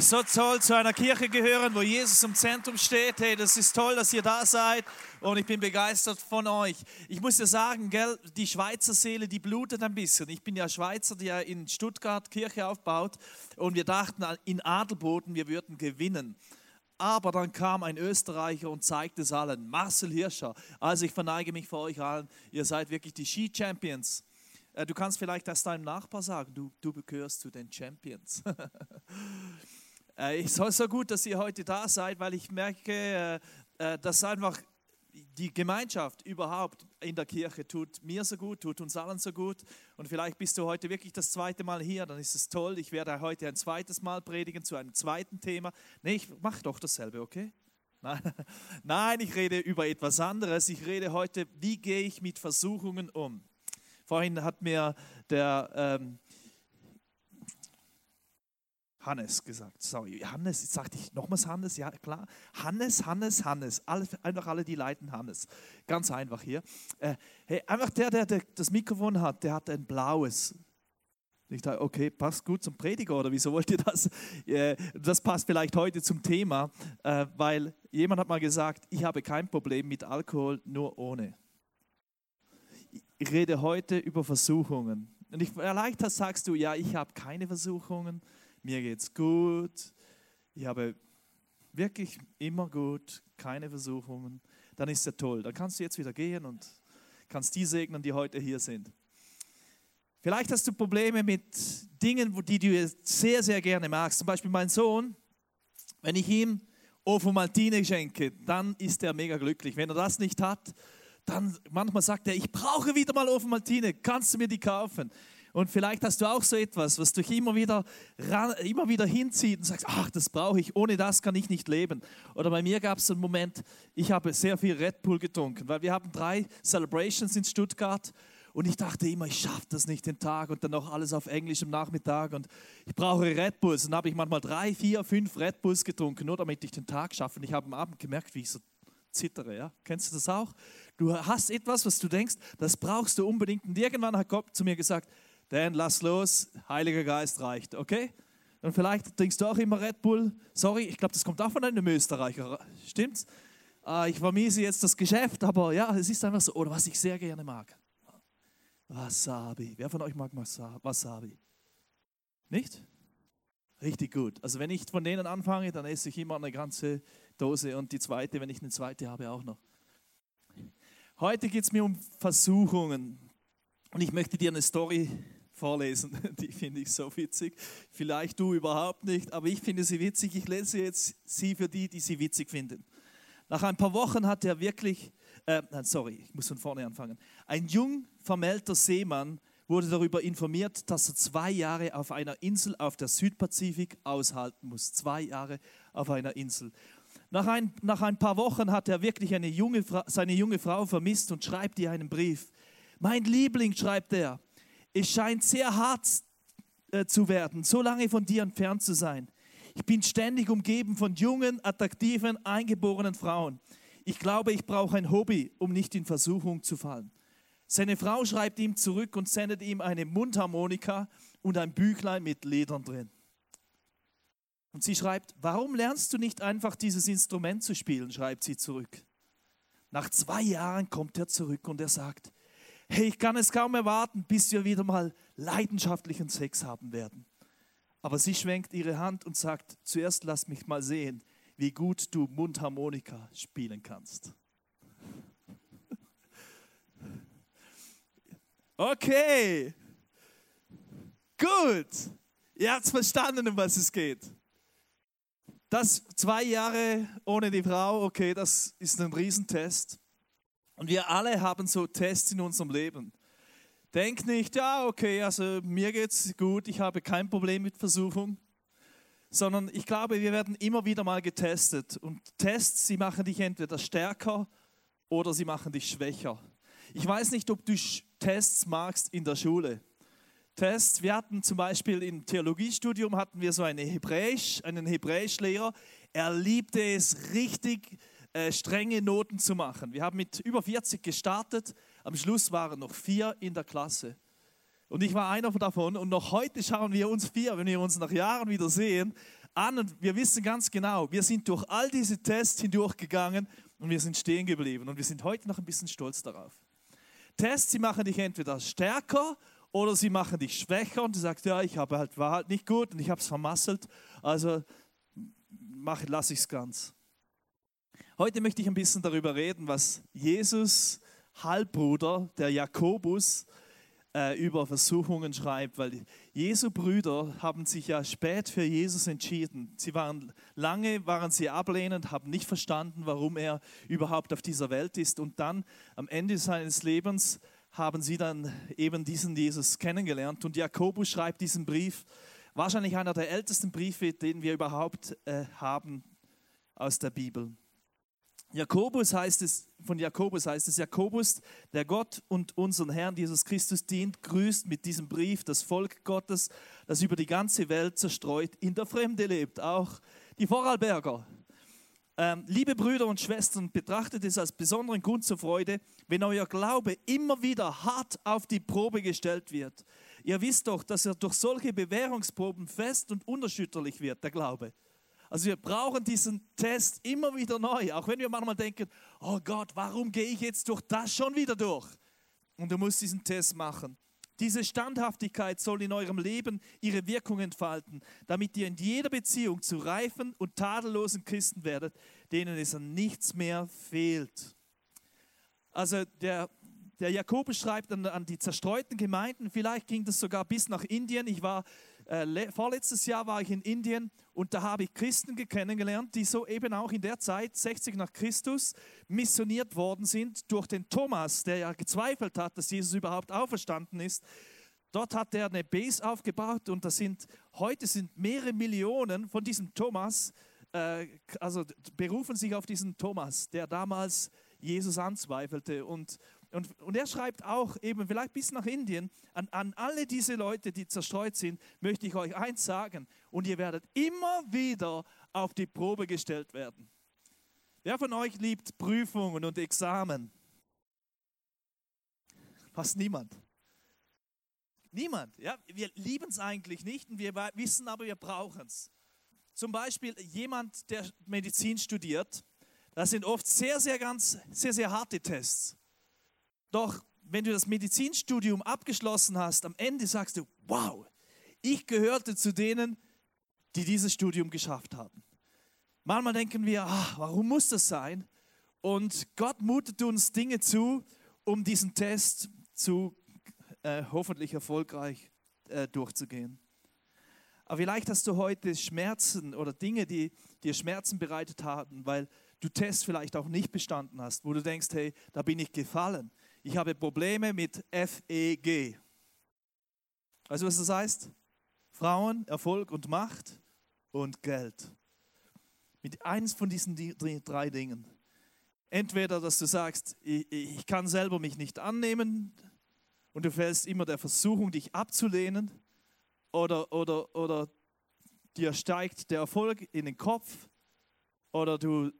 So toll, zu einer Kirche gehören, wo Jesus im Zentrum steht. Hey, das ist toll, dass ihr da seid und ich bin begeistert von euch. Ich muss dir sagen, gell, die Schweizer Seele, die blutet ein bisschen. Ich bin ja Schweizer, der in Stuttgart Kirche aufbaut und wir dachten in Adelboden, wir würden gewinnen. Aber dann kam ein Österreicher und zeigte es allen, Marcel Hirscher. Also ich verneige mich vor euch allen, ihr seid wirklich die Ski-Champions. Äh, Du kannst vielleicht das deinem Nachbar sagen, du, du gehörst zu den Champions. Äh, Es ist so gut, dass ihr heute da seid, weil ich merke, äh, äh, dass einfach die Gemeinschaft überhaupt in der Kirche tut mir so gut, tut uns allen so gut. Und vielleicht bist du heute wirklich das zweite Mal hier, dann ist es toll. Ich werde heute ein zweites Mal predigen zu einem zweiten Thema. Nee, ich mache doch dasselbe, okay? Nein, Nein, ich rede über etwas anderes. Ich rede heute, wie gehe ich mit Versuchungen um. Vorhin hat mir der ähm, Hannes gesagt. Sorry, Hannes, jetzt sagte ich nochmals Hannes, ja klar. Hannes, Hannes, Hannes. Alle, einfach alle, die leiten Hannes. Ganz einfach hier. Äh, hey, einfach der, der, der das Mikrofon hat, der hat ein blaues. Ich dachte, okay, passt gut zum Prediger oder wieso wollt ihr das? Äh, Das passt vielleicht heute zum Thema, äh, weil jemand hat mal gesagt, ich habe kein Problem mit Alkohol, nur ohne. Ich rede heute über Versuchungen. Und ich, vielleicht sagst du, ja, ich habe keine Versuchungen, mir geht's gut, ich habe wirklich immer gut, keine Versuchungen. Dann ist ja toll. Dann kannst du jetzt wieder gehen und kannst die segnen, die heute hier sind. Vielleicht hast du Probleme mit Dingen, die du sehr, sehr gerne magst. Zum Beispiel mein Sohn, wenn ich ihm Ovo schenke, dann ist er mega glücklich. Wenn er das nicht hat, dann manchmal sagt er, ich brauche wieder mal Ovo kannst du mir die kaufen? Und vielleicht hast du auch so etwas, was dich immer wieder, ran, immer wieder hinzieht und sagst, ach, das brauche ich, ohne das kann ich nicht leben. Oder bei mir gab es einen Moment, ich habe sehr viel Red Bull getrunken, weil wir haben drei Celebrations in Stuttgart und ich dachte immer, ich schaffe das nicht den Tag und dann noch alles auf Englisch am Nachmittag und ich brauche Red Bulls. Und dann habe ich manchmal drei, vier, fünf Red Bulls getrunken, nur damit ich den Tag schaffe. Und ich habe am Abend gemerkt, wie ich so zittere. Ja? Kennst du das auch? Du hast etwas, was du denkst, das brauchst du unbedingt. Und irgendwann hat Gott zu mir gesagt, Dan, lass los, Heiliger Geist reicht, okay? Und vielleicht trinkst du auch immer Red Bull. Sorry, ich glaube, das kommt auch von einem Österreicher. Stimmt's? Äh, ich vermiese jetzt das Geschäft, aber ja, es ist einfach so. Oder was ich sehr gerne mag. Wasabi. Wer von euch mag Wasabi? Nicht? Richtig gut. Also wenn ich von denen anfange, dann esse ich immer eine ganze Dose und die zweite, wenn ich eine zweite habe, auch noch. Heute geht es mir um Versuchungen. Und ich möchte dir eine Story vorlesen, die finde ich so witzig. Vielleicht du überhaupt nicht, aber ich finde sie witzig. Ich lese jetzt sie für die, die sie witzig finden. Nach ein paar Wochen hat er wirklich, äh, sorry, ich muss von vorne anfangen. Ein jung vermählter Seemann wurde darüber informiert, dass er zwei Jahre auf einer Insel auf der Südpazifik aushalten muss. Zwei Jahre auf einer Insel. Nach ein, nach ein paar Wochen hat er wirklich eine junge, seine junge Frau vermisst und schreibt ihr einen Brief. Mein Liebling, schreibt er, es scheint sehr hart äh, zu werden, so lange von dir entfernt zu sein. Ich bin ständig umgeben von jungen, attraktiven, eingeborenen Frauen. Ich glaube, ich brauche ein Hobby, um nicht in Versuchung zu fallen. Seine Frau schreibt ihm zurück und sendet ihm eine Mundharmonika und ein Büchlein mit Ledern drin. Und sie schreibt, warum lernst du nicht einfach dieses Instrument zu spielen, schreibt sie zurück. Nach zwei Jahren kommt er zurück und er sagt, hey, ich kann es kaum erwarten, bis wir wieder mal leidenschaftlichen Sex haben werden. Aber sie schwenkt ihre Hand und sagt, zuerst lass mich mal sehen, wie gut du Mundharmonika spielen kannst. Okay, gut. Ihr habt verstanden, um was es geht. Das zwei Jahre ohne die Frau, okay, das ist ein Riesentest. Und wir alle haben so Tests in unserem Leben. Denk nicht, ja, okay, also mir geht's gut, ich habe kein Problem mit Versuchung, sondern ich glaube, wir werden immer wieder mal getestet. Und Tests, sie machen dich entweder stärker oder sie machen dich schwächer. Ich weiß nicht, ob du Tests magst in der Schule. Tests. Wir hatten zum Beispiel im Theologiestudium hatten wir so eine Hebräisch, einen Hebräischlehrer. Er liebte es richtig äh, strenge Noten zu machen. Wir haben mit über 40 gestartet. Am Schluss waren noch vier in der Klasse. Und ich war einer davon. Und noch heute schauen wir uns vier, wenn wir uns nach Jahren wieder sehen, an. Und wir wissen ganz genau, wir sind durch all diese Tests hindurchgegangen und wir sind stehen geblieben. Und wir sind heute noch ein bisschen stolz darauf. Tests, sie machen dich entweder stärker oder sie machen dich schwächer und du sagst, ja, ich habe halt, war halt nicht gut und ich habe es vermasselt, also mach, lass ich es ganz. Heute möchte ich ein bisschen darüber reden, was Jesus Halbbruder, der Jakobus, äh, über Versuchungen schreibt, weil Jesu Brüder haben sich ja spät für Jesus entschieden. Sie waren lange waren sie ablehnend, haben nicht verstanden, warum er überhaupt auf dieser Welt ist und dann am Ende seines Lebens haben sie dann eben diesen Jesus kennengelernt. Und Jakobus schreibt diesen Brief, wahrscheinlich einer der ältesten Briefe, den wir überhaupt äh, haben aus der Bibel. Jakobus heißt es, von Jakobus heißt es, Jakobus, der Gott und unseren Herrn Jesus Christus dient, grüßt mit diesem Brief das Volk Gottes, das über die ganze Welt zerstreut in der Fremde lebt, auch die Vorarlberger. Ähm, liebe Brüder und Schwestern, betrachtet es als besonderen Grund zur Freude, wenn euer Glaube immer wieder hart auf die Probe gestellt wird. Ihr wisst doch, dass er durch solche Bewährungsproben fest und unerschütterlich wird, der Glaube. Also wir brauchen diesen Test immer wieder neu, auch wenn wir manchmal denken, oh Gott, warum gehe ich jetzt durch das schon wieder durch? Und du musst diesen Test machen. Diese Standhaftigkeit soll in eurem Leben ihre Wirkung entfalten, damit ihr in jeder Beziehung zu reifen und tadellosen Christen werdet, denen es an nichts mehr fehlt. Also der, der Jakobus schreibt an, an die zerstreuten Gemeinden, vielleicht ging das sogar bis nach Indien. Ich war äh, vorletztes Jahr war ich in Indien und da habe ich Christen kennengelernt, die so eben auch in der Zeit, 60 nach Christus, missioniert worden sind durch den Thomas, der ja gezweifelt hat, dass Jesus überhaupt auferstanden ist. Dort hat er eine Base aufgebaut und das sind heute sind mehrere Millionen von diesem Thomas, äh, also berufen sich auf diesen Thomas, der damals Jesus anzweifelte und und, und er schreibt auch eben, vielleicht bis nach Indien, an, an alle diese Leute, die zerstreut sind, möchte ich euch eins sagen. Und ihr werdet immer wieder auf die Probe gestellt werden. Wer von euch liebt Prüfungen und Examen? Fast niemand. Niemand. Ja? Wir lieben es eigentlich nicht und wir wissen aber, wir brauchen es. Zum Beispiel jemand, der Medizin studiert, das sind oft sehr, sehr, ganz, sehr, sehr harte Tests. Doch wenn du das Medizinstudium abgeschlossen hast, am Ende sagst du, wow, ich gehörte zu denen, die dieses Studium geschafft haben. Manchmal denken wir, ach, warum muss das sein? Und Gott mutet uns Dinge zu, um diesen Test zu äh, hoffentlich erfolgreich äh, durchzugehen. Aber vielleicht hast du heute Schmerzen oder Dinge, die dir Schmerzen bereitet haben, weil du Tests vielleicht auch nicht bestanden hast, wo du denkst, hey, da bin ich gefallen. Ich habe Probleme mit FEG. Weißt du, was das heißt? Frauen, Erfolg und Macht und Geld. Mit eins von diesen drei Dingen. Entweder, dass du sagst, ich, ich kann selber mich nicht annehmen und du fällst immer der Versuchung, dich abzulehnen, oder, oder, oder dir steigt der Erfolg in den Kopf, oder du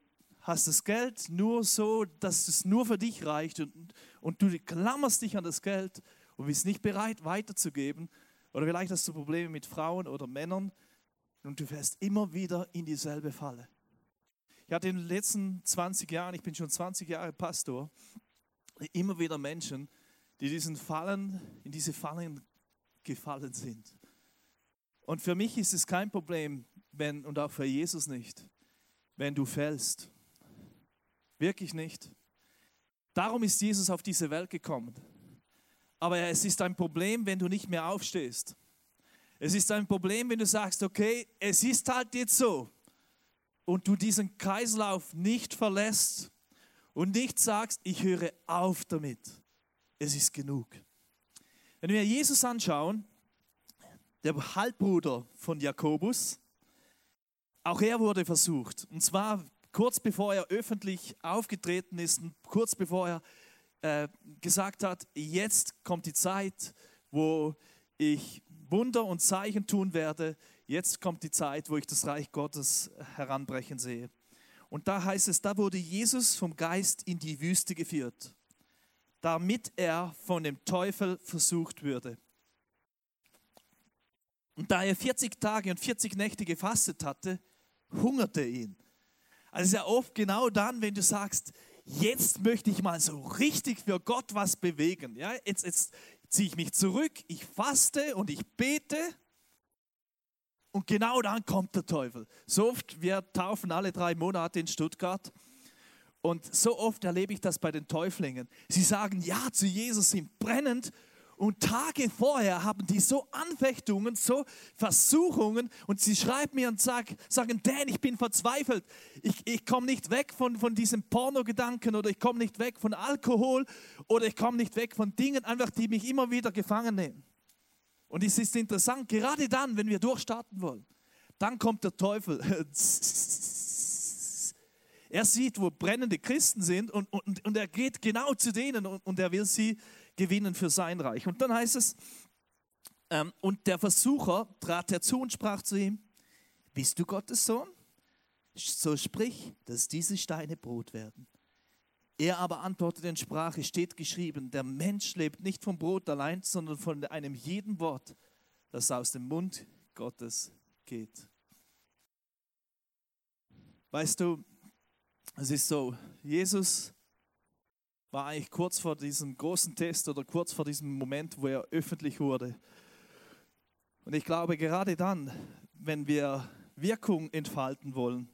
hast das Geld nur so, dass es nur für dich reicht und, und du klammerst dich an das Geld und bist nicht bereit weiterzugeben. Oder vielleicht hast du Probleme mit Frauen oder Männern und du fährst immer wieder in dieselbe Falle. Ich hatte in den letzten 20 Jahren, ich bin schon 20 Jahre Pastor, immer wieder Menschen, die diesen Fallen, in diese Fallen gefallen sind. Und für mich ist es kein Problem, wenn, und auch für Jesus nicht, wenn du fällst. Wirklich nicht. Darum ist Jesus auf diese Welt gekommen. Aber es ist ein Problem, wenn du nicht mehr aufstehst. Es ist ein Problem, wenn du sagst, okay, es ist halt jetzt so und du diesen Kreislauf nicht verlässt und nicht sagst, ich höre auf damit. Es ist genug. Wenn wir Jesus anschauen, der Halbbruder von Jakobus, auch er wurde versucht. Und zwar kurz bevor er öffentlich aufgetreten ist und kurz bevor er äh, gesagt hat, jetzt kommt die Zeit, wo ich Wunder und Zeichen tun werde, Jetzt kommt die Zeit, wo ich das Reich Gottes heranbrechen sehe. Und da heißt es, da wurde Jesus vom Geist in die Wüste geführt, damit er von dem Teufel versucht würde. Und da er 40 Tage und 40 Nächte gefastet hatte, hungerte ihn. Also es ist ja oft genau dann, wenn du sagst, jetzt möchte ich mal so richtig für Gott was bewegen. Ja, jetzt, jetzt ziehe ich mich zurück, ich faste und ich bete und genau dann kommt der Teufel. So oft, wir taufen alle drei Monate in Stuttgart. Und so oft erlebe ich das bei den Täuflingen. Sie sagen Ja zu Jesus, sind brennend. Und Tage vorher haben die so Anfechtungen, so Versuchungen. Und sie schreiben mir und sag, sagen, Dan, ich bin verzweifelt. Ich, ich komme nicht weg von, von diesem Pornogedanken oder ich komme nicht weg von Alkohol oder ich komme nicht weg von Dingen, einfach die mich immer wieder gefangen nehmen. Und es ist interessant, gerade dann, wenn wir durchstarten wollen, dann kommt der Teufel. Er sieht, wo brennende Christen sind und, und, und er geht genau zu denen und, und er will sie gewinnen für sein Reich. Und dann heißt es, ähm, und der Versucher trat herzu und sprach zu ihm, bist du Gottes Sohn? So sprich, dass diese Steine Brot werden. Er aber antwortete und sprach, es steht geschrieben, der Mensch lebt nicht vom Brot allein, sondern von einem jeden Wort, das aus dem Mund Gottes geht. Weißt du, es ist so, Jesus war eigentlich kurz vor diesem großen Test oder kurz vor diesem Moment, wo er öffentlich wurde. Und ich glaube, gerade dann, wenn wir Wirkung entfalten wollen,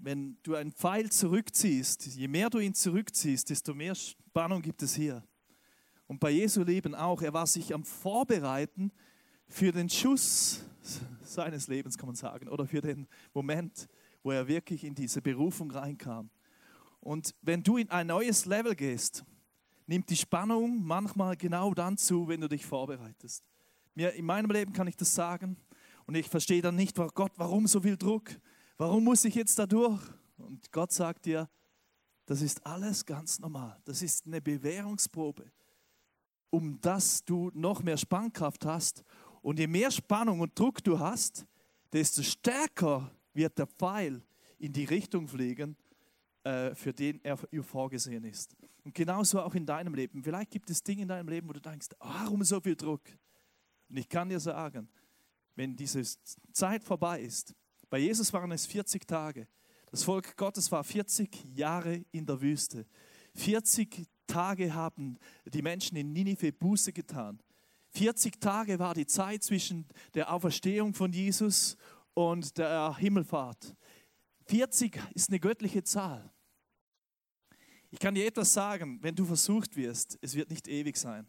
wenn du einen Pfeil zurückziehst, je mehr du ihn zurückziehst, desto mehr Spannung gibt es hier. Und bei Jesu Leben auch. Er war sich am Vorbereiten für den Schuss seines Lebens, kann man sagen, oder für den Moment, wo er wirklich in diese Berufung reinkam. Und wenn du in ein neues Level gehst, nimmt die Spannung manchmal genau dann zu, wenn du dich vorbereitest. Mir, in meinem Leben kann ich das sagen und ich verstehe dann nicht, Gott, warum so viel Druck? Warum muss ich jetzt da durch? Und Gott sagt dir, das ist alles ganz normal. Das ist eine Bewährungsprobe, um dass du noch mehr Spannkraft hast. Und je mehr Spannung und Druck du hast, desto stärker wird der Pfeil in die Richtung fliegen, für den er vorgesehen ist. Und genauso auch in deinem Leben. Vielleicht gibt es Dinge in deinem Leben, wo du denkst, warum so viel Druck? Und ich kann dir sagen, wenn diese Zeit vorbei ist, bei Jesus waren es 40 Tage. Das Volk Gottes war 40 Jahre in der Wüste. 40 Tage haben die Menschen in Ninive Buße getan. 40 Tage war die Zeit zwischen der Auferstehung von Jesus und der Himmelfahrt. 40 ist eine göttliche Zahl. Ich kann dir etwas sagen, wenn du versucht wirst, es wird nicht ewig sein.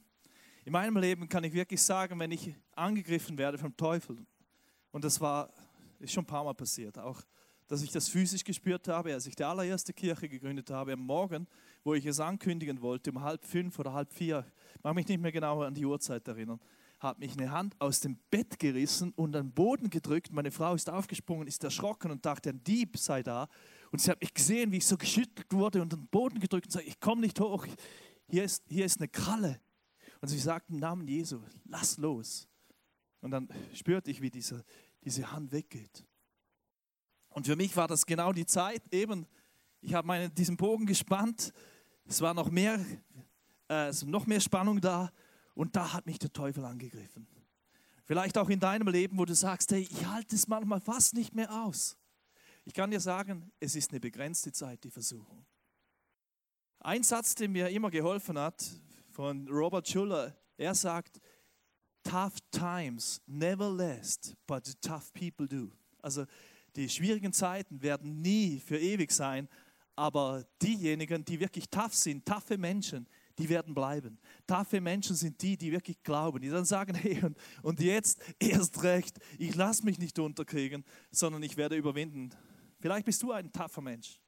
In meinem Leben kann ich wirklich sagen, wenn ich angegriffen werde vom Teufel, und das war ist schon ein paar Mal passiert, auch dass ich das physisch gespürt habe, als ich die allererste Kirche gegründet habe, am Morgen, wo ich es ankündigen wollte, um halb fünf oder halb vier, ich mag mich nicht mehr genau an die Uhrzeit erinnern, hat mich eine Hand aus dem Bett gerissen und an den Boden gedrückt. Meine Frau ist aufgesprungen, ist erschrocken und dachte, ein Dieb sei da. Und sie hat mich gesehen, wie ich so geschüttelt wurde und an den Boden gedrückt und sagte, ich komme nicht hoch, hier ist, hier ist eine Kralle. Und sie sagt im Namen Jesu, lass los. Und dann spürte ich, wie diese, diese Hand weggeht. Und für mich war das genau die Zeit, eben, ich habe diesen Bogen gespannt, es war noch mehr, äh, noch mehr Spannung da und da hat mich der Teufel angegriffen. Vielleicht auch in deinem Leben, wo du sagst, hey, ich halte es manchmal fast nicht mehr aus. Ich kann dir sagen, es ist eine begrenzte Zeit, die Versuchung. Ein Satz, der mir immer geholfen hat, von Robert Schuller, er sagt, tough times never last, but the tough people do. Also die schwierigen Zeiten werden nie für ewig sein, aber diejenigen, die wirklich tough sind, taffe Menschen, die werden bleiben. Taffe Menschen sind die, die wirklich glauben, die dann sagen, hey, und, und jetzt erst recht, ich lasse mich nicht unterkriegen, sondern ich werde überwinden. Vielleicht bist du ein taffer Mensch.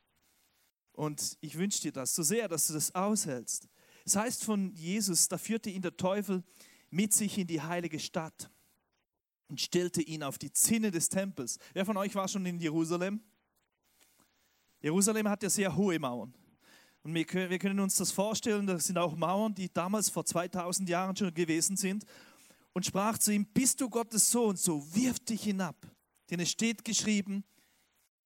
Und ich wünsche dir das so sehr, dass du das aushältst. Es das heißt von Jesus, da führte ihn der Teufel mit sich in die heilige Stadt und stellte ihn auf die Zinne des Tempels. Wer von euch war schon in Jerusalem? Jerusalem hat ja sehr hohe Mauern. Und wir können, wir können uns das vorstellen, das sind auch Mauern, die damals vor 2000 Jahren schon gewesen sind. Und sprach zu ihm, bist du Gottes Sohn, so wirf dich hinab. Denn es steht geschrieben,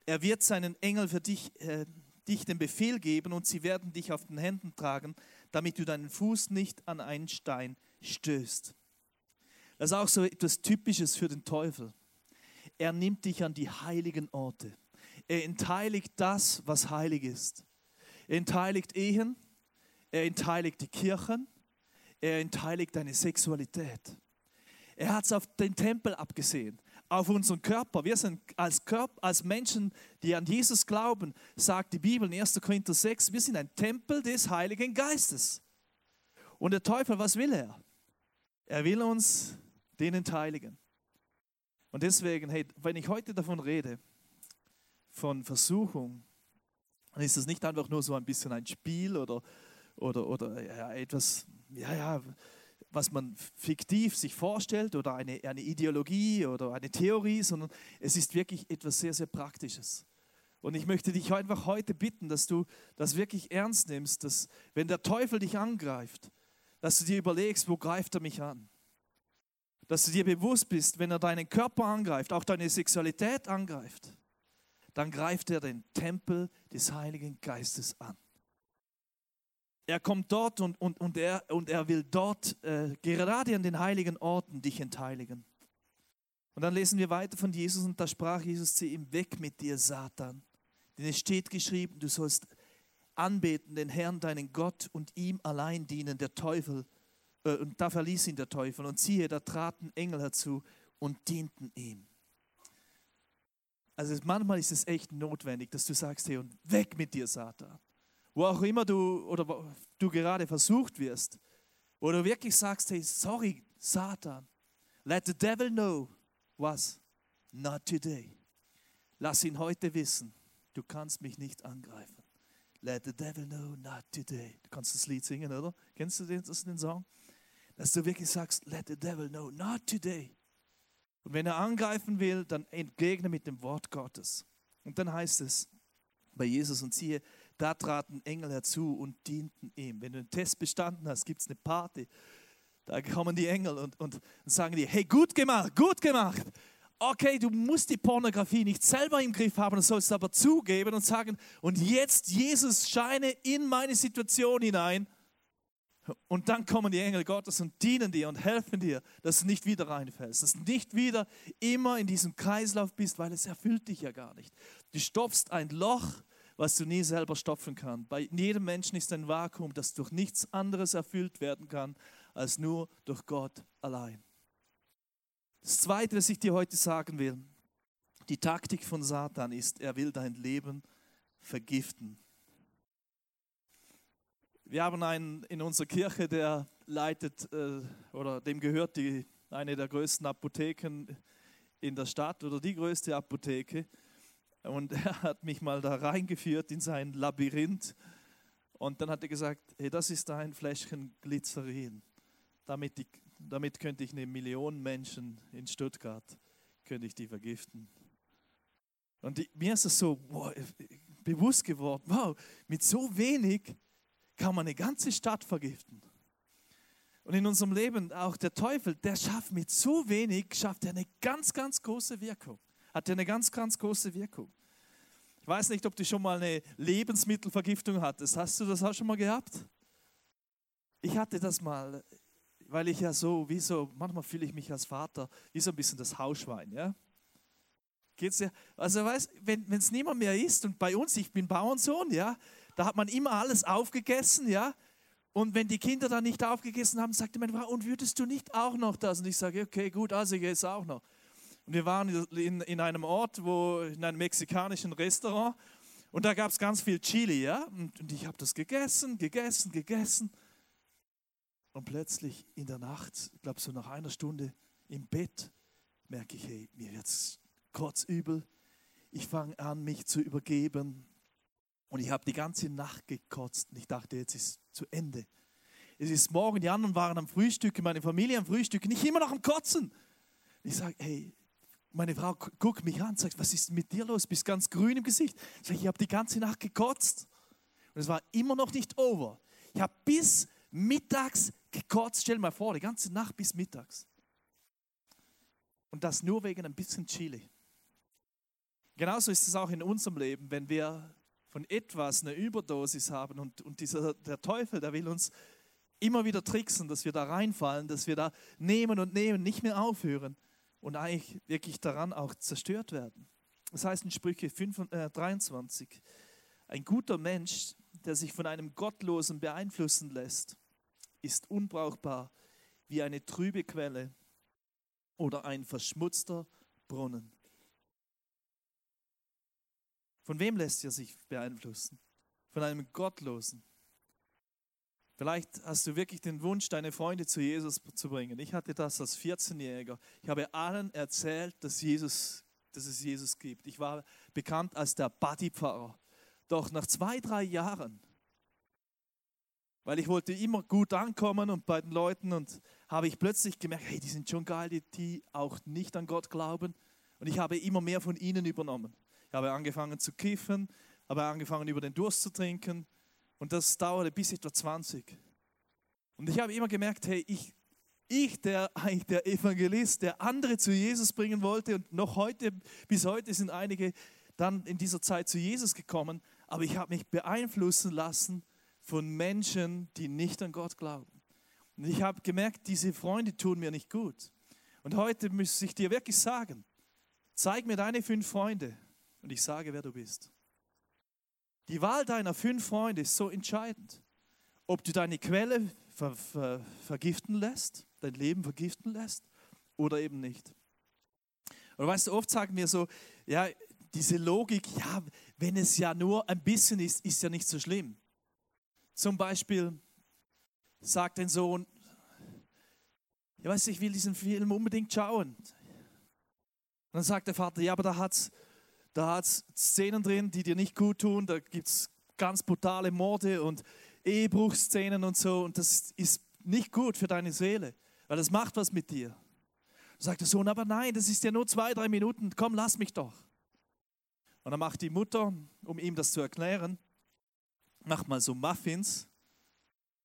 er wird seinen Engel für dich, äh, dich den Befehl geben und sie werden dich auf den Händen tragen, damit du deinen Fuß nicht an einen Stein stößt. Das ist auch so etwas Typisches für den Teufel. Er nimmt dich an die heiligen Orte. Er entheiligt das, was heilig ist. Er entheiligt Ehen, er entheiligt die Kirchen, er entheiligt deine Sexualität. Er hat es auf den Tempel abgesehen, auf unseren Körper. Wir sind als, Körper, als Menschen, die an Jesus glauben, sagt die Bibel in 1. Korinther 6, wir sind ein Tempel des Heiligen Geistes. Und der Teufel, was will er? Er will uns den entheiligen. Und deswegen, hey, wenn ich heute davon rede, von Versuchung, dann ist es nicht einfach nur so ein bisschen ein Spiel oder, oder, oder ja, etwas, ja, ja, was man fiktiv sich vorstellt oder eine, eine Ideologie oder eine Theorie, sondern es ist wirklich etwas sehr, sehr Praktisches. Und ich möchte dich einfach heute bitten, dass du das wirklich ernst nimmst, dass wenn der Teufel dich angreift, dass du dir überlegst, wo greift er mich an? Dass du dir bewusst bist, wenn er deinen Körper angreift, auch deine Sexualität angreift, dann greift er den Tempel des Heiligen Geistes an. Er kommt dort und, und, und, er, und er will dort äh, gerade an den heiligen Orten dich entheiligen. Und dann lesen wir weiter von Jesus und da sprach Jesus zu ihm, weg mit dir, Satan. Denn es steht geschrieben, du sollst anbeten den Herrn, deinen Gott und ihm allein dienen, der Teufel. Äh, und da verließ ihn der Teufel. Und siehe, da traten Engel herzu und dienten ihm. Also manchmal ist es echt notwendig, dass du sagst, hey, und weg mit dir, Satan. Wo auch immer du oder du gerade versucht wirst, oder wirklich sagst, hey, sorry, Satan, let the devil know was, not today. Lass ihn heute wissen, du kannst mich nicht angreifen. Let the devil know, not today. Du kannst das Lied singen, oder? Kennst du den, den Song? Dass du wirklich sagst, let the devil know, not today. Und wenn er angreifen will, dann entgegne mit dem Wort Gottes. Und dann heißt es bei Jesus und siehe, da traten Engel herzu und dienten ihm. Wenn du einen Test bestanden hast, gibt es eine Party. Da kommen die Engel und, und sagen dir, hey, gut gemacht, gut gemacht. okay, du musst die Pornografie nicht selber im Griff haben, du sollst aber zugeben und sagen, und jetzt, Jesus, scheine in meine Situation hinein. Und dann kommen die Engel Gottes und dienen dir und helfen dir, dass du nicht wieder reinfällst, dass du nicht wieder immer in diesem Kreislauf bist, weil es erfüllt dich ja gar nicht. Du stopfst ein Loch, was du nie selber stopfen kannst. Bei jedem Menschen ist ein Vakuum, das durch nichts anderes erfüllt werden kann, als nur durch Gott allein. Das Zweite, was ich dir heute sagen will, die Taktik von Satan ist, er will dein Leben vergiften. Wir haben einen in unserer Kirche, der leitet äh, oder dem gehört die, eine der größten Apotheken in der Stadt oder die größte Apotheke. Und er hat mich mal da reingeführt in sein Labyrinth. Und dann hat er gesagt, hey, das ist ein Fläschchen Glycerin. Damit, ich, damit könnte ich eine Million Menschen in Stuttgart, könnte ich die vergiften. Und die, mir ist es so wow, bewusst geworden, wow, mit so wenig kann man eine ganze Stadt vergiften. Und in unserem Leben auch der Teufel, der schafft mit so wenig, schafft er eine ganz, ganz große Wirkung. Hat er eine ganz, ganz große Wirkung. Ich weiß nicht, ob du schon mal eine Lebensmittelvergiftung hattest. Hast du das auch schon mal gehabt? Ich hatte das mal, weil ich ja so, wie so, manchmal fühle ich mich als Vater wie so ein bisschen das Hausschwein, ja? Geht's dir? Also weißt, wenn es niemand mehr ist und bei uns, ich bin Bauernsohn, ja, da hat man immer alles aufgegessen, ja. Und wenn die Kinder dann nicht aufgegessen haben, sagte meine Frau, und würdest du nicht auch noch das? Und ich sage, okay, gut, also ich esse auch noch. Und wir waren in, in einem Ort, wo, in einem mexikanischen Restaurant, und da gab es ganz viel Chili, ja. Und, und ich habe das gegessen, gegessen, gegessen. Und plötzlich in der Nacht, ich glaube so nach einer Stunde im Bett, merke ich, hey, mir wird es kurz übel. Ich fange an, mich zu übergeben. Und ich habe die ganze Nacht gekotzt und ich dachte, jetzt ist zu Ende. Es ist morgen, die anderen waren am Frühstück, meine Familie am Frühstück, nicht immer noch am Kotzen. Ich sage, hey, meine Frau guckt mich an sagt, was ist mit dir los? Bist ganz grün im Gesicht. Ich sage, ich habe die ganze Nacht gekotzt und es war immer noch nicht over. Ich habe bis mittags gekotzt. Stell dir mal vor, die ganze Nacht bis mittags. Und das nur wegen ein bisschen Chili. Genauso ist es auch in unserem Leben, wenn wir von etwas eine Überdosis haben und, und dieser, der Teufel, der will uns immer wieder tricksen, dass wir da reinfallen, dass wir da nehmen und nehmen, nicht mehr aufhören und eigentlich wirklich daran auch zerstört werden. Das heißt in Sprüche 5, äh, 23, ein guter Mensch, der sich von einem Gottlosen beeinflussen lässt, ist unbrauchbar wie eine trübe Quelle oder ein verschmutzter Brunnen. Von wem lässt ihr sich beeinflussen? Von einem Gottlosen. Vielleicht hast du wirklich den Wunsch, deine Freunde zu Jesus zu bringen. Ich hatte das als 14-Jähriger. Ich habe allen erzählt, dass, Jesus, dass es Jesus gibt. Ich war bekannt als der Buddy-Pfarrer. Doch nach zwei, drei Jahren, weil ich wollte immer gut ankommen und bei den Leuten und habe ich plötzlich gemerkt, hey, die sind schon geil, die, die auch nicht an Gott glauben. Und ich habe immer mehr von ihnen übernommen. Ich habe angefangen zu kiffen, habe angefangen über den Durst zu trinken und das dauerte bis etwa 20. Und ich habe immer gemerkt, hey, ich, ich, der eigentlich der Evangelist, der andere zu Jesus bringen wollte und noch heute, bis heute sind einige dann in dieser Zeit zu Jesus gekommen, aber ich habe mich beeinflussen lassen von Menschen, die nicht an Gott glauben. Und ich habe gemerkt, diese Freunde tun mir nicht gut. Und heute muss ich dir wirklich sagen, zeig mir deine fünf Freunde und ich sage, wer du bist. Die Wahl deiner fünf Freunde ist so entscheidend. Ob du deine Quelle ver, ver, vergiften lässt, dein Leben vergiften lässt oder eben nicht. Und weißt du, oft sagen wir so, ja, diese Logik, ja, wenn es ja nur ein bisschen ist, ist ja nicht so schlimm. Zum Beispiel sagt ein Sohn, ja, weißt du, ich will diesen Film unbedingt schauen. Und dann sagt der Vater, ja, aber da hat es da hat es Szenen drin, die dir nicht gut tun. Da gibt es ganz brutale Morde und Ehebruchsszenen und so. Und das ist nicht gut für deine Seele, weil das macht was mit dir. Sagt der Sohn, aber nein, das ist ja nur zwei, drei Minuten. Komm, lass mich doch. Und dann macht die Mutter, um ihm das zu erklären, macht mal so Muffins.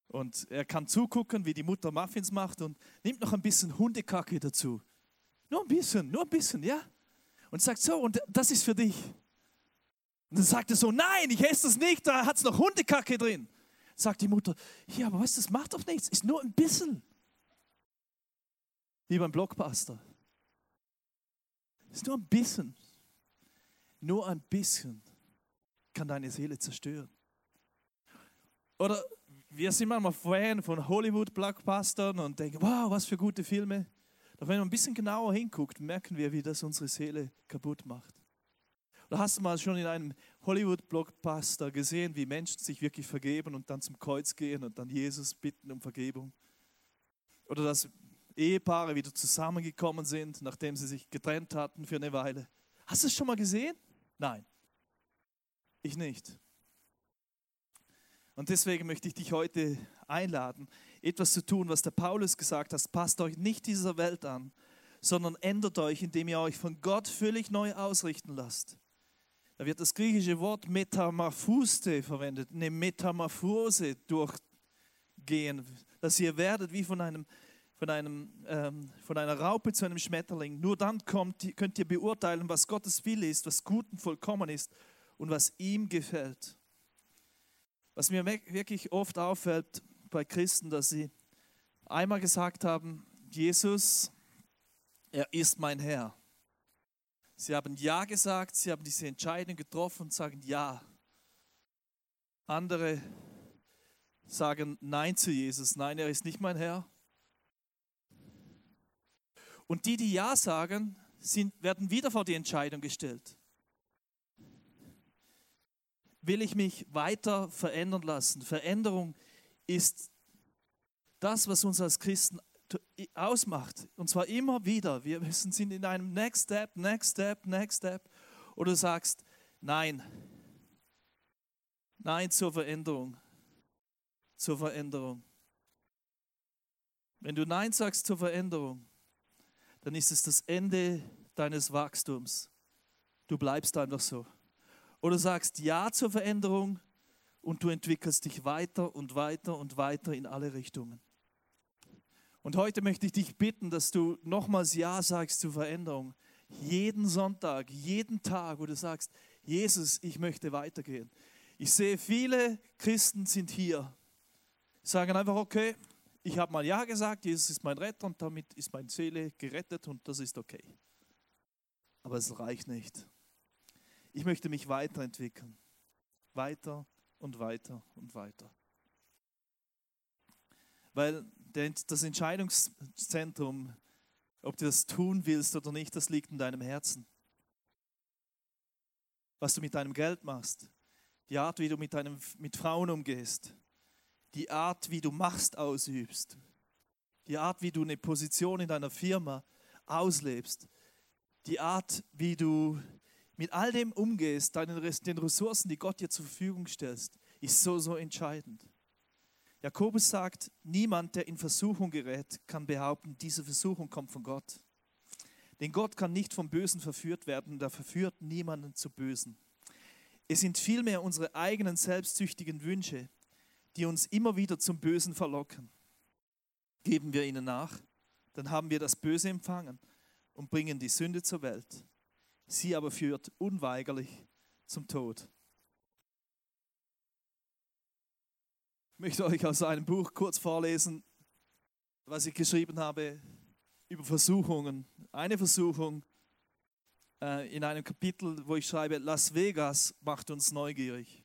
Und er kann zugucken, wie die Mutter Muffins macht und nimmt noch ein bisschen Hundekacke dazu. Nur ein bisschen, nur ein bisschen, ja? Und sagt so, und das ist für dich. Und dann sagt er so, nein, ich esse das nicht, da hat es noch Hundekacke drin. Sagt die Mutter, ja, aber weißt du, das macht doch nichts, ist nur ein bisschen. Wie beim Blockbuster. Ist nur ein bisschen. Nur ein bisschen kann deine Seele zerstören. Oder wir sind manchmal Fan von Hollywood-Blockbustern und denken, wow, was für gute Filme. Doch wenn man ein bisschen genauer hinguckt, merken wir, wie das unsere Seele kaputt macht. Oder hast du mal schon in einem Hollywood-Blockbuster gesehen, wie Menschen sich wirklich vergeben und dann zum Kreuz gehen und dann Jesus bitten um Vergebung? Oder dass Ehepaare wieder zusammengekommen sind, nachdem sie sich getrennt hatten für eine Weile. Hast du es schon mal gesehen? Nein, ich nicht. Und deswegen möchte ich dich heute einladen, etwas zu tun, was der Paulus gesagt hat. Passt euch nicht dieser Welt an, sondern ändert euch, indem ihr euch von Gott völlig neu ausrichten lasst. Da wird das griechische Wort Metamorphose verwendet, eine Metamorphose durchgehen, dass ihr werdet wie von, einem, von, einem, ähm, von einer Raupe zu einem Schmetterling. Nur dann kommt, könnt ihr beurteilen, was Gottes Wille ist, was gut und vollkommen ist und was ihm gefällt. Was mir wirklich oft auffällt bei Christen, dass sie einmal gesagt haben, Jesus, er ist mein Herr. Sie haben Ja gesagt, sie haben diese Entscheidung getroffen und sagen Ja. Andere sagen Nein zu Jesus. Nein, er ist nicht mein Herr. Und die, die Ja sagen, sind, werden wieder vor die Entscheidung gestellt will ich mich weiter verändern lassen. Veränderung ist das, was uns als Christen ausmacht. Und zwar immer wieder. Wir sind in einem Next Step, Next Step, Next Step. Oder du sagst, nein. Nein zur Veränderung. Zur Veränderung. Wenn du Nein sagst zur Veränderung, dann ist es das Ende deines Wachstums. Du bleibst einfach so. Oder sagst Ja zur Veränderung und du entwickelst dich weiter und weiter und weiter in alle Richtungen. Und heute möchte ich dich bitten, dass du nochmals Ja sagst zur Veränderung. Jeden Sonntag, jeden Tag, wo du sagst, Jesus, ich möchte weitergehen. Ich sehe, viele Christen sind hier, sagen einfach, okay, ich habe mal Ja gesagt, Jesus ist mein Retter und damit ist meine Seele gerettet und das ist okay. Aber es reicht nicht. Ich möchte mich weiterentwickeln. Weiter und weiter und weiter. Weil das Entscheidungszentrum, ob du das tun willst oder nicht, das liegt in deinem Herzen. Was du mit deinem Geld machst, die Art, wie du mit, deinem, mit Frauen umgehst, die Art, wie du Macht ausübst, die Art, wie du eine Position in deiner Firma auslebst, die Art, wie du mit all dem umgehst, deinen, den Ressourcen, die Gott dir zur Verfügung stellt, ist so, so entscheidend. Jakobus sagt, niemand, der in Versuchung gerät, kann behaupten, diese Versuchung kommt von Gott. Denn Gott kann nicht vom Bösen verführt werden, der verführt niemanden zu Bösen. Es sind vielmehr unsere eigenen selbstsüchtigen Wünsche, die uns immer wieder zum Bösen verlocken. Geben wir ihnen nach, dann haben wir das Böse empfangen und bringen die Sünde zur Welt. Sie aber führt unweigerlich zum Tod. Ich möchte euch aus einem Buch kurz vorlesen, was ich geschrieben habe über Versuchungen. Eine Versuchung äh, in einem Kapitel, wo ich schreibe, Las Vegas macht uns neugierig.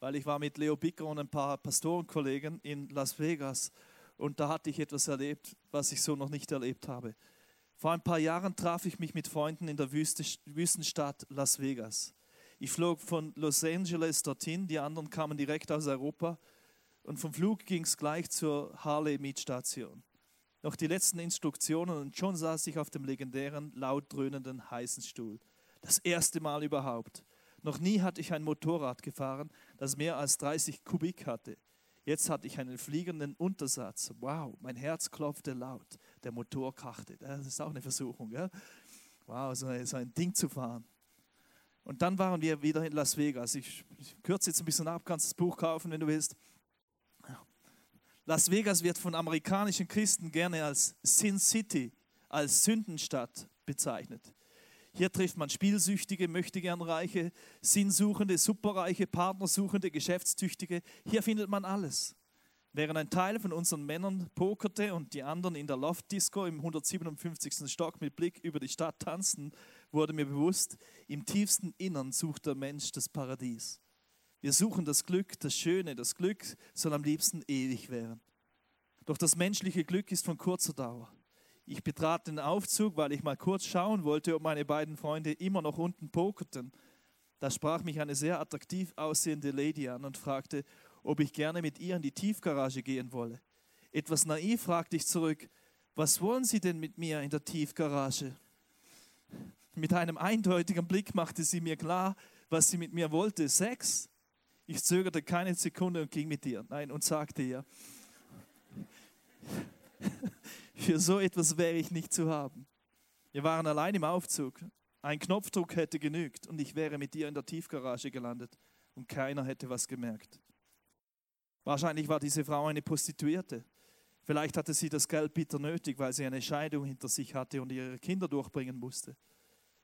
Weil ich war mit Leo Bicker und ein paar Pastorenkollegen in Las Vegas und da hatte ich etwas erlebt, was ich so noch nicht erlebt habe. Vor ein paar Jahren traf ich mich mit Freunden in der Wüste, Wüstenstadt Las Vegas. Ich flog von Los Angeles dorthin, die anderen kamen direkt aus Europa und vom Flug ging es gleich zur Harley-Mietstation. Noch die letzten Instruktionen und schon saß ich auf dem legendären, laut dröhnenden heißen Stuhl. Das erste Mal überhaupt. Noch nie hatte ich ein Motorrad gefahren, das mehr als 30 Kubik hatte. Jetzt hatte ich einen fliegenden Untersatz. Wow, mein Herz klopfte laut. Der Motor krachte. Das ist auch eine Versuchung. Gell? Wow, so ein Ding zu fahren. Und dann waren wir wieder in Las Vegas. Ich, ich kürze jetzt ein bisschen ab, kannst das Buch kaufen, wenn du willst. Las Vegas wird von amerikanischen Christen gerne als Sin City, als Sündenstadt bezeichnet. Hier trifft man Spielsüchtige, Möchtegernreiche, Sinnsuchende, Superreiche, Partnersuchende, Geschäftstüchtige. Hier findet man alles. Während ein Teil von unseren Männern pokerte und die anderen in der Loft-Disco im 157. Stock mit Blick über die Stadt tanzten, wurde mir bewusst, im tiefsten Innern sucht der Mensch das Paradies. Wir suchen das Glück, das Schöne, das Glück soll am liebsten ewig werden. Doch das menschliche Glück ist von kurzer Dauer. Ich betrat den Aufzug, weil ich mal kurz schauen wollte, ob meine beiden Freunde immer noch unten pokerten. Da sprach mich eine sehr attraktiv aussehende Lady an und fragte, ob ich gerne mit ihr in die Tiefgarage gehen wolle. Etwas naiv fragte ich zurück, was wollen Sie denn mit mir in der Tiefgarage? Mit einem eindeutigen Blick machte sie mir klar, was sie mit mir wollte. Sex. Ich zögerte keine Sekunde und ging mit ihr. Nein, und sagte ihr, für so etwas wäre ich nicht zu haben. Wir waren allein im Aufzug. Ein Knopfdruck hätte genügt und ich wäre mit ihr in der Tiefgarage gelandet und keiner hätte was gemerkt. Wahrscheinlich war diese Frau eine Prostituierte. Vielleicht hatte sie das Geld bitter nötig, weil sie eine Scheidung hinter sich hatte und ihre Kinder durchbringen musste.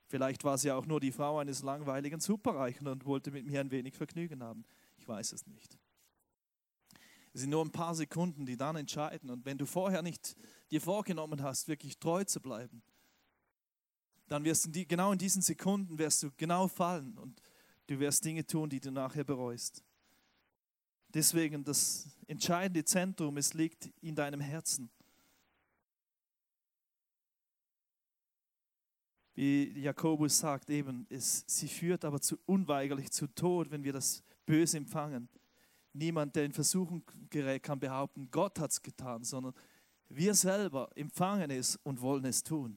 Vielleicht war sie auch nur die Frau eines langweiligen Superreichen und wollte mit mir ein wenig Vergnügen haben. Ich weiß es nicht. Es sind nur ein paar Sekunden, die dann entscheiden. Und wenn du vorher nicht dir vorgenommen hast, wirklich treu zu bleiben, dann wirst du genau in diesen Sekunden wirst du genau fallen und du wirst Dinge tun, die du nachher bereust. Deswegen das entscheidende Zentrum, es liegt in deinem Herzen. Wie Jakobus sagt eben, es, sie führt aber zu unweigerlich zu Tod, wenn wir das Böse empfangen. Niemand, der in Versuchung gerät, kann behaupten, Gott hat es getan, sondern wir selber empfangen es und wollen es tun.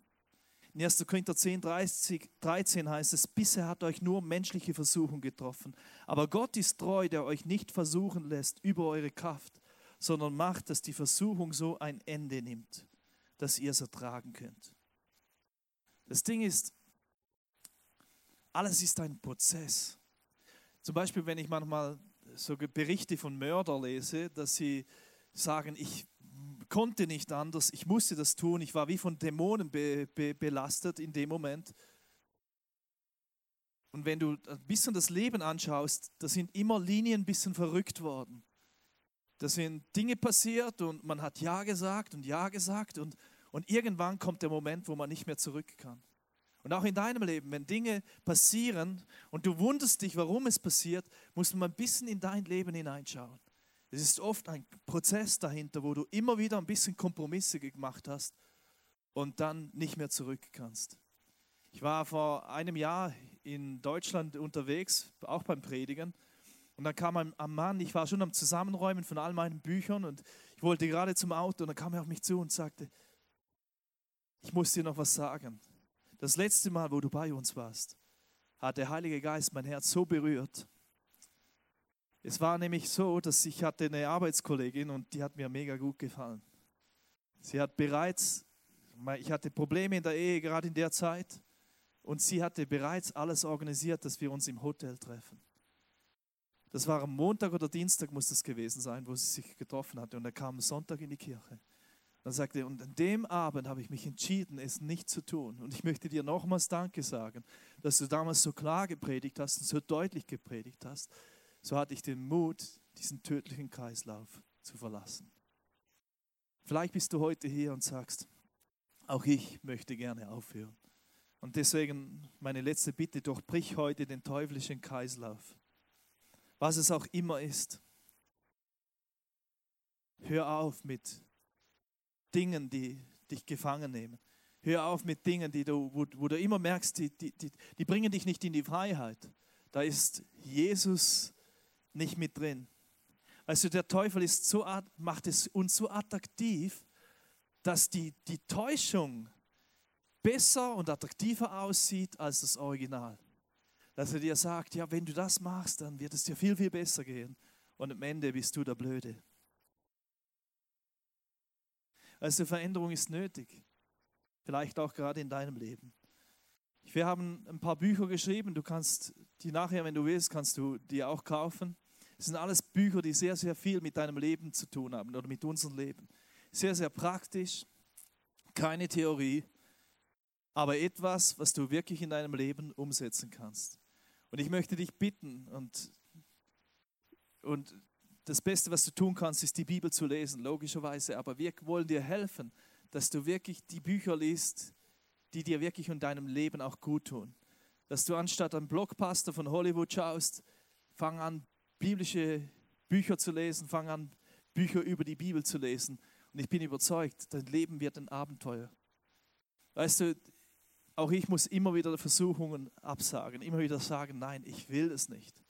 In 1. Korinther 10, 30, 13 heißt es, bisher hat euch nur menschliche Versuchung getroffen, aber Gott ist treu, der euch nicht versuchen lässt über eure Kraft, sondern macht, dass die Versuchung so ein Ende nimmt, dass ihr es ertragen könnt. Das Ding ist, alles ist ein Prozess. Zum Beispiel, wenn ich manchmal so Berichte von Mördern lese, dass sie sagen, ich konnte nicht anders, ich musste das tun, ich war wie von Dämonen be, be, belastet in dem Moment. Und wenn du ein bisschen das Leben anschaust, da sind immer Linien ein bisschen verrückt worden. Da sind Dinge passiert und man hat Ja gesagt und Ja gesagt und, und irgendwann kommt der Moment, wo man nicht mehr zurück kann. Und auch in deinem Leben, wenn Dinge passieren und du wunderst dich, warum es passiert, muss man ein bisschen in dein Leben hineinschauen. Es ist oft ein Prozess dahinter, wo du immer wieder ein bisschen Kompromisse gemacht hast und dann nicht mehr zurück kannst. Ich war vor einem Jahr in Deutschland unterwegs, auch beim Predigen. Und dann kam ein, Mann, ich war schon am Zusammenräumen von all meinen Büchern und ich wollte gerade zum Auto und dann kam er auf mich zu und sagte, ich muss dir noch was sagen. Das letzte Mal, wo du bei uns warst, hat der Heilige Geist mein Herz so berührt, es war nämlich so, dass ich hatte eine Arbeitskollegin und die hat mir mega gut gefallen. Sie hat bereits, ich hatte Probleme in der Ehe gerade in der Zeit und sie hatte bereits alles organisiert, dass wir uns im Hotel treffen. Das war am Montag oder Dienstag muss das gewesen sein, wo sie sich getroffen hatte und er kam Sonntag in die Kirche. Dann sagte er, und an dem Abend habe ich mich entschieden, es nicht zu tun. Und ich möchte dir nochmals Danke sagen, dass du damals so klar gepredigt hast und so deutlich gepredigt hast so hatte ich den Mut, diesen tödlichen Kreislauf zu verlassen. Vielleicht bist du heute hier und sagst, auch ich möchte gerne aufhören. Und deswegen meine letzte Bitte, durchbrich heute den teuflischen Kreislauf. Was es auch immer ist. Hör auf mit Dingen, die dich gefangen nehmen. Hör auf mit Dingen, die du, wo, wo du immer merkst, die, die, die, die bringen dich nicht in die Freiheit. Da ist Jesus nicht mit drin. Also der Teufel ist so, macht es uns so attraktiv, dass die, die Täuschung besser und attraktiver aussieht als das Original. Dass er dir sagt, ja, wenn du das machst, dann wird es dir viel, viel besser gehen. Und am Ende bist du der Blöde. Also Veränderung ist nötig. Vielleicht auch gerade in deinem Leben. Wir haben ein paar Bücher geschrieben. Du kannst die nachher, wenn du willst, kannst du die auch kaufen. Das sind alles Bücher, die sehr, sehr viel mit deinem Leben zu tun haben oder mit unserem Leben. Sehr, sehr praktisch, keine Theorie. aber etwas, was du wirklich in deinem Leben umsetzen kannst. Und ich möchte dich bitten und, und das Beste, was du tun kannst, ist die Bibel zu lesen, logischerweise, aber wir wollen dir helfen, dass du wirklich die Bücher liest, die dir wirklich in deinem Leben auch gut tun. Dass du anstatt einen Blockbuster von Hollywood schaust, fang an, biblische Bücher zu lesen, fang an, Bücher über die Bibel zu lesen. Und ich bin überzeugt, dein Leben wird ein Abenteuer. Weißt du, auch ich muss immer wieder Versuchungen absagen, immer wieder sagen, nein, ich will es nicht.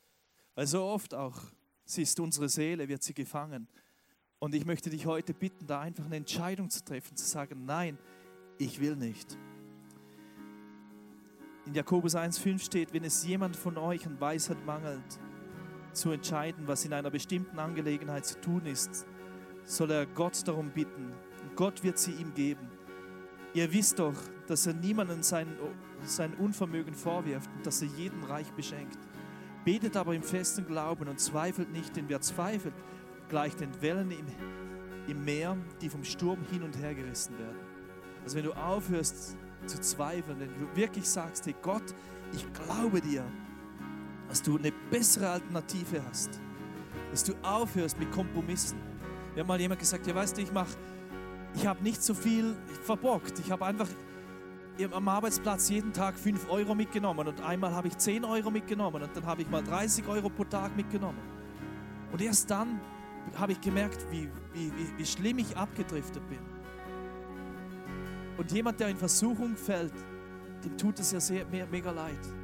Weil so oft auch, sie ist unsere Seele, wird sie gefangen. Und ich möchte dich heute bitten, da einfach eine Entscheidung zu treffen, zu sagen, nein, ich will nicht. In Jakobus 1,5 steht, wenn es jemand von euch an Weisheit mangelt, zu entscheiden, was in einer bestimmten Angelegenheit zu tun ist, soll er Gott darum bitten. Und Gott wird sie ihm geben. Ihr wisst doch, dass er niemanden sein, sein Unvermögen vorwirft und dass er jeden reich beschenkt. Betet aber im festen Glauben und zweifelt nicht, denn wer zweifelt, gleicht den Wellen im, im Meer, die vom Sturm hin und her gerissen werden. Also wenn du aufhörst zu zweifeln, wenn du wirklich sagst, hey Gott, ich glaube dir, dass du eine bessere Alternative hast, dass du aufhörst mit Kompromissen. Wir haben mal jemand gesagt, ja weißt du, ich mache, ich habe nicht so viel verbockt. Ich habe einfach am Arbeitsplatz jeden Tag 5 Euro mitgenommen und einmal habe ich 10 Euro mitgenommen und dann habe ich mal 30 Euro pro Tag mitgenommen. Und erst dann habe ich gemerkt, wie, wie, wie, wie schlimm ich abgedriftet bin. Und jemand, der in Versuchung fällt, dem tut es ja sehr, mega leid.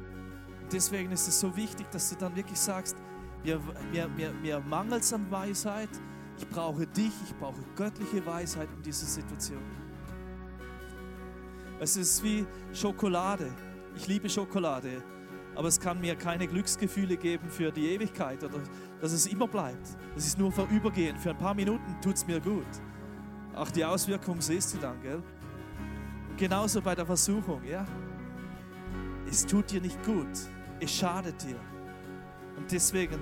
Deswegen ist es so wichtig, dass du dann wirklich sagst, mir, mir, mir, mir mangelt es an Weisheit, ich brauche dich, ich brauche göttliche Weisheit in dieser Situation. Es ist wie Schokolade. Ich liebe Schokolade, aber es kann mir keine Glücksgefühle geben für die Ewigkeit oder dass es immer bleibt. Es ist nur vorübergehend. Für ein paar Minuten tut es mir gut. Auch die Auswirkungen siehst du dann, gell? Genauso bei der Versuchung, ja? Es tut dir nicht gut. Es schadet dir. Und deswegen,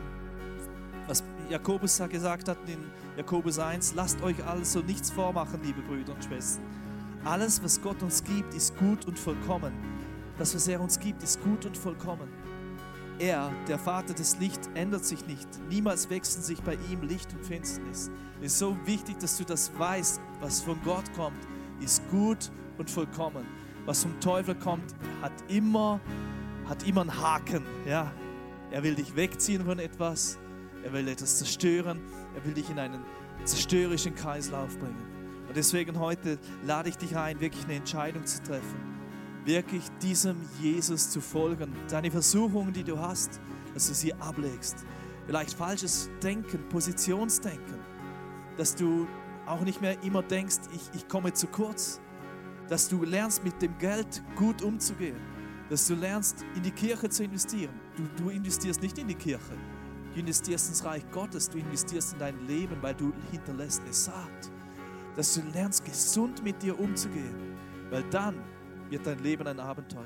was Jakobus gesagt hat in Jakobus 1, lasst euch also nichts vormachen, liebe Brüder und Schwestern alles, was Gott uns gibt, ist gut und vollkommen. Das, was er uns gibt, ist gut und vollkommen. Er, der Vater des Lichts, ändert sich nicht. Niemals wechseln sich bei ihm Licht und Finsternis. Es ist so wichtig, dass du das weißt. Was von Gott kommt, ist gut und vollkommen. Was vom Teufel kommt, hat immer, hat immer einen Haken. Ja? Er will dich wegziehen von etwas. Er will etwas zerstören. Er will dich in einen zerstörerischen Kreislauf bringen. Und deswegen heute lade ich dich ein, wirklich eine Entscheidung zu treffen. Wirklich diesem Jesus zu folgen. Deine Versuchungen, die du hast, dass du sie ablegst. Vielleicht falsches Denken, Positionsdenken. Dass du auch nicht mehr immer denkst, ich, ich komme zu kurz. Dass du lernst, mit dem Geld gut umzugehen. Dass du lernst, in die Kirche zu investieren. Du, du investierst nicht in die Kirche. Du investierst ins Reich Gottes. Du investierst in dein Leben, weil du hinterlässt eine Saat dass du lernst, gesund mit dir umzugehen, weil dann wird dein Leben ein Abenteuer.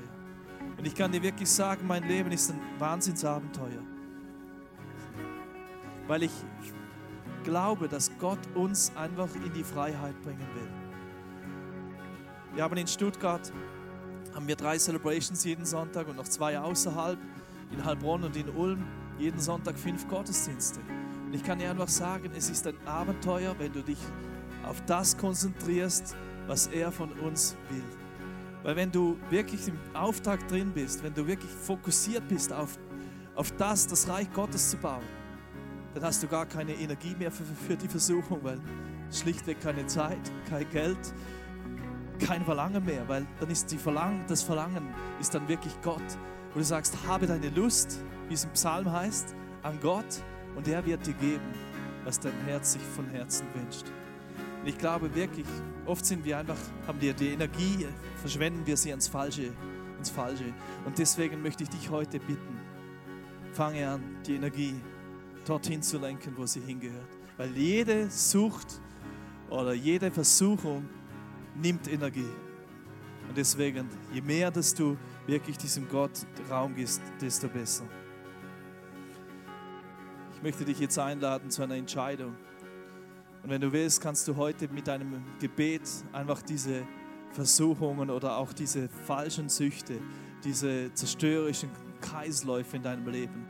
Und ich kann dir wirklich sagen, mein Leben ist ein Wahnsinnsabenteuer, weil ich glaube, dass Gott uns einfach in die Freiheit bringen will. Wir haben in Stuttgart haben wir drei Celebrations jeden Sonntag und noch zwei außerhalb, in Heilbronn und in Ulm, jeden Sonntag fünf Gottesdienste. Und ich kann dir einfach sagen, es ist ein Abenteuer, wenn du dich auf das konzentrierst, was er von uns will. Weil wenn du wirklich im Auftrag drin bist, wenn du wirklich fokussiert bist auf, auf das, das Reich Gottes zu bauen, dann hast du gar keine Energie mehr für, für die Versuchung, weil schlichtweg keine Zeit, kein Geld, kein Verlangen mehr, weil dann ist die Verlangen, das Verlangen ist dann wirklich Gott. Wo du sagst, habe deine Lust, wie es im Psalm heißt, an Gott und er wird dir geben, was dein Herz sich von Herzen wünscht. Und ich glaube wirklich, oft sind wir einfach, haben wir die Energie, verschwenden wir sie ans Falsche, ins Falsche. Und deswegen möchte ich dich heute bitten, fange an, die Energie dorthin zu lenken, wo sie hingehört. Weil jede Sucht oder jede Versuchung nimmt Energie. Und deswegen, je mehr, dass du wirklich diesem Gott Raum gibst, desto besser. Ich möchte dich jetzt einladen zu einer Entscheidung. Und wenn du willst, kannst du heute mit deinem Gebet einfach diese Versuchungen oder auch diese falschen Süchte, diese zerstörerischen Kreisläufe in deinem Leben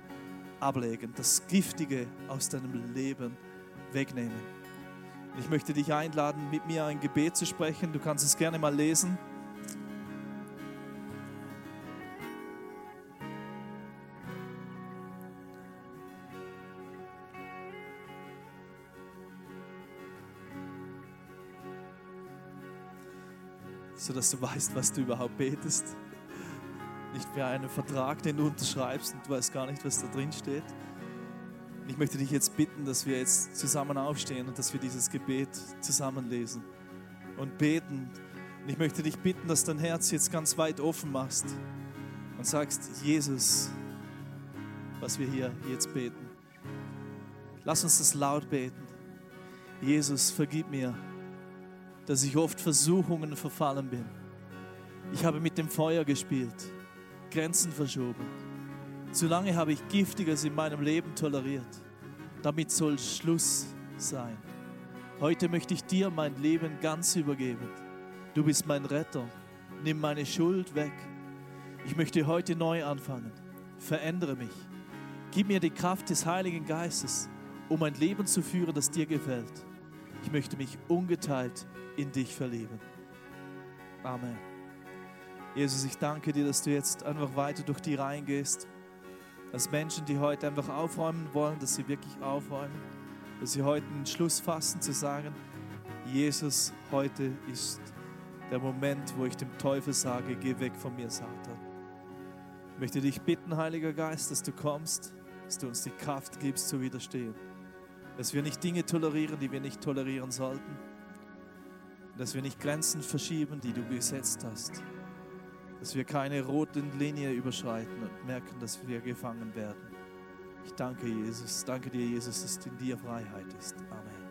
ablegen, das Giftige aus deinem Leben wegnehmen. Ich möchte dich einladen, mit mir ein Gebet zu sprechen. Du kannst es gerne mal lesen. sodass du weißt, was du überhaupt betest. Nicht wie einen Vertrag, den du unterschreibst und du weißt gar nicht, was da drin steht. Ich möchte dich jetzt bitten, dass wir jetzt zusammen aufstehen und dass wir dieses Gebet zusammen lesen und beten. Und ich möchte dich bitten, dass dein Herz jetzt ganz weit offen machst und sagst, Jesus, was wir hier jetzt beten. Lass uns das laut beten. Jesus, vergib mir dass ich oft Versuchungen verfallen bin. Ich habe mit dem Feuer gespielt, Grenzen verschoben. Zu lange habe ich Giftiges in meinem Leben toleriert. Damit soll Schluss sein. Heute möchte ich dir mein Leben ganz übergeben. Du bist mein Retter. Nimm meine Schuld weg. Ich möchte heute neu anfangen. Verändere mich. Gib mir die Kraft des Heiligen Geistes, um ein Leben zu führen, das dir gefällt. Ich möchte mich ungeteilt in dich verlieben. Amen. Jesus, ich danke dir, dass du jetzt einfach weiter durch die Reihen gehst. Dass Menschen, die heute einfach aufräumen wollen, dass sie wirklich aufräumen. Dass sie heute einen Schluss fassen zu sagen, Jesus, heute ist der Moment, wo ich dem Teufel sage, geh weg von mir, Satan. Ich möchte dich bitten, Heiliger Geist, dass du kommst, dass du uns die Kraft gibst zu widerstehen. Dass wir nicht Dinge tolerieren, die wir nicht tolerieren sollten dass wir nicht Grenzen verschieben, die du gesetzt hast. Dass wir keine roten Linie überschreiten und merken, dass wir gefangen werden. Ich danke Jesus, danke dir Jesus, dass in dir Freiheit ist. Amen.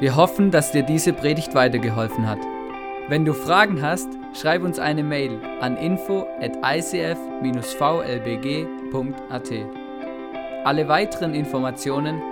Wir hoffen, dass dir diese Predigt weitergeholfen hat. Wenn du Fragen hast, schreib uns eine Mail an info at icf-vlbg.at. Alle weiteren Informationen